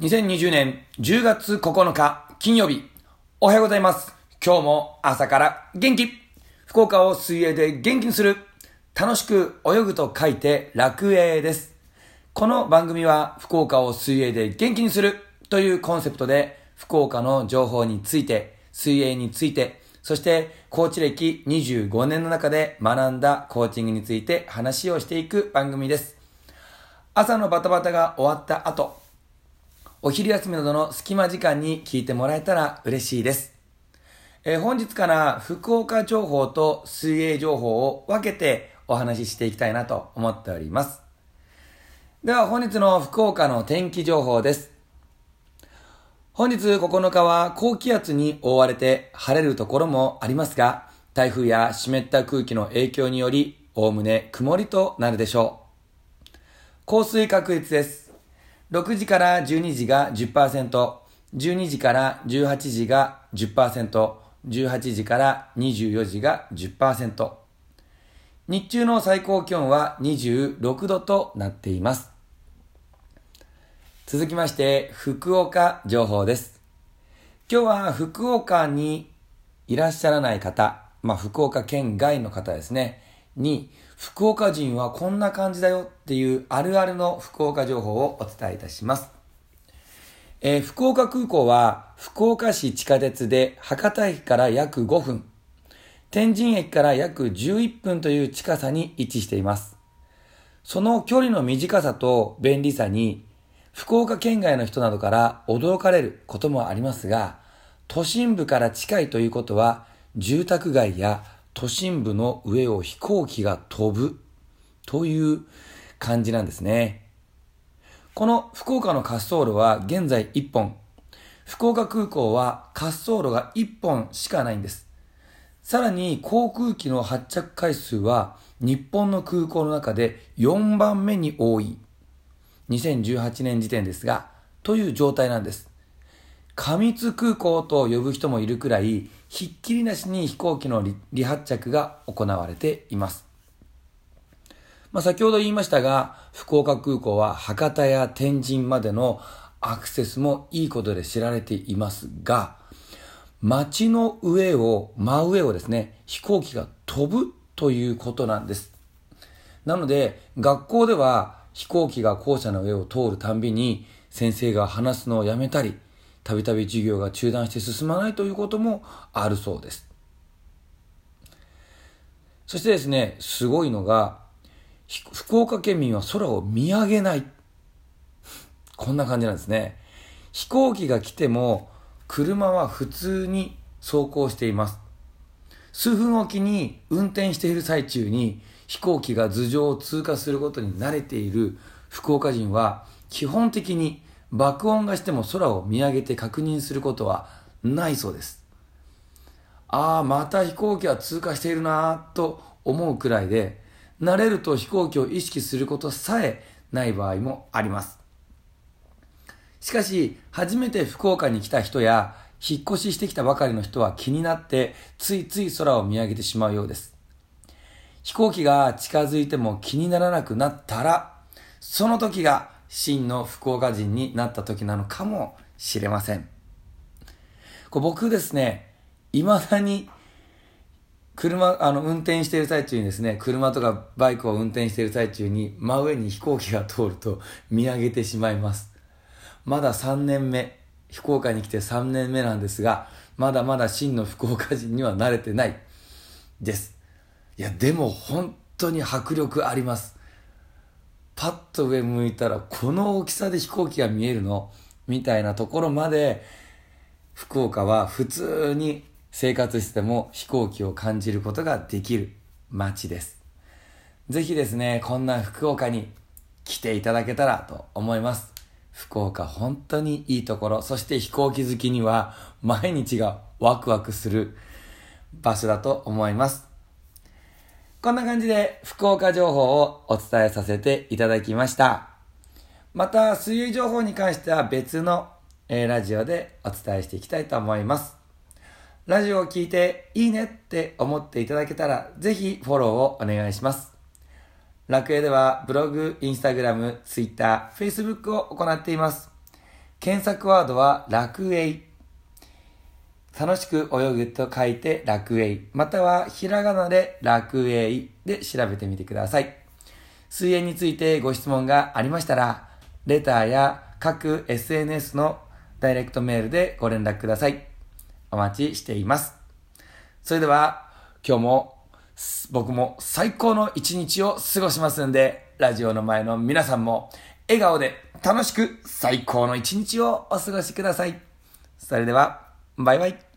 2020年10月9日金曜日、おはようございます。今日も朝から元気福岡を水泳で元気にする楽しく泳ぐと書いて楽泳です。この番組は福岡を水泳で元気にするというコンセプトで福岡の情報について、水泳について、そしてコーチ歴25年の中で学んだコーチングについて話をしていく番組です。朝のバタバタが終わった後、お昼休みなどの隙間時間に聞いてもらえたら嬉しいです。えー本日から福岡情報と水泳情報を分けてお話ししていきたいなと思っております。では本日の福岡の天気情報です。本日9日は高気圧に覆われて晴れるところもありますが、台風や湿った空気の影響により、おおむね曇りとなるでしょう。降水確率です。6時から12時が10%、12時から18時が10%、18時から24時が10%。日中の最高気温は26度となっています。続きまして、福岡情報です。今日は福岡にいらっしゃらない方、まあ福岡県外の方ですね、に、福岡人はこんな感じだよっていうあるあるの福岡情報をお伝えいたします。えー福岡空港は福岡市地下鉄で博多駅から約5分、天神駅から約11分という近さに位置しています。その距離の短さと便利さに、福岡県外の人などから驚かれることもありますが、都心部から近いということは、住宅街や都心部の上を飛行機が飛ぶという感じなんですね。この福岡の滑走路は現在1本。福岡空港は滑走路が1本しかないんです。さらに航空機の発着回数は日本の空港の中で4番目に多い。2018年時点ですが、という状態なんです。過密空港と呼ぶ人もいるくらい、ひっきりなしに飛行機の離発着が行われています。まあ、先ほど言いましたが、福岡空港は博多や天神までのアクセスもいいことで知られていますが、街の上を、真上をですね、飛行機が飛ぶということなんです。なので、学校では飛行機が校舎の上を通るたんびに、先生が話すのをやめたり、たびたび授業が中断して進まないということもあるそうです。そしてですね、すごいのが、福岡県民は空を見上げない。こんな感じなんですね。飛行機が来ても、車は普通に走行しています。数分おきに運転している最中に飛行機が頭上を通過することに慣れている福岡人は基本的に爆音がしても空を見上げて確認することはないそうです。ああ、また飛行機は通過しているなぁと思うくらいで、慣れると飛行機を意識することさえない場合もあります。しかし、初めて福岡に来た人や、引っ越ししてきたばかりの人は気になって、ついつい空を見上げてしまうようです。飛行機が近づいても気にならなくなったら、その時が真の福岡人になった時なのかもしれません。こう僕ですね、未だに車、あの、運転している最中にですね、車とかバイクを運転している最中に、真上に飛行機が通ると見上げてしまいます。まだ3年目、福岡に来て3年目なんですが、まだまだ真の福岡人には慣れてないです。いや、でも本当に迫力あります。パッと上向いたら、この大きさで飛行機が見えるの？みたいなところまで、福岡は普通に生活しても飛行機を感じることができる街です。ぜひですね、こんな福岡に来ていただけたらと思います。福岡本当にいいところ、そして飛行機好きには毎日がワクワクする場所だと思います。こんな感じで福岡情報をお伝えさせていただきました。また、水泳情報に関しては別の、ラジオでお伝えしていきたいと思います。ラジオを聞いていいねって思っていただけたら、ぜひフォローをお願いします。楽園ではブログ、インスタグラム、ツイッター、フェイスブックを行っています。検索ワードは楽栄。楽しく泳ぐと書いて楽栄。またはひらがなで楽栄で調べてみてください。水泳についてご質問がありましたら、レターや各 SNS のダイレクトメールでご連絡ください。お待ちしています。それでは、今日も僕も最高の一日を過ごしますんで、ラジオの前の皆さんも笑顔で楽しく最高の一日をお過ごしください。それでは、バイバイ。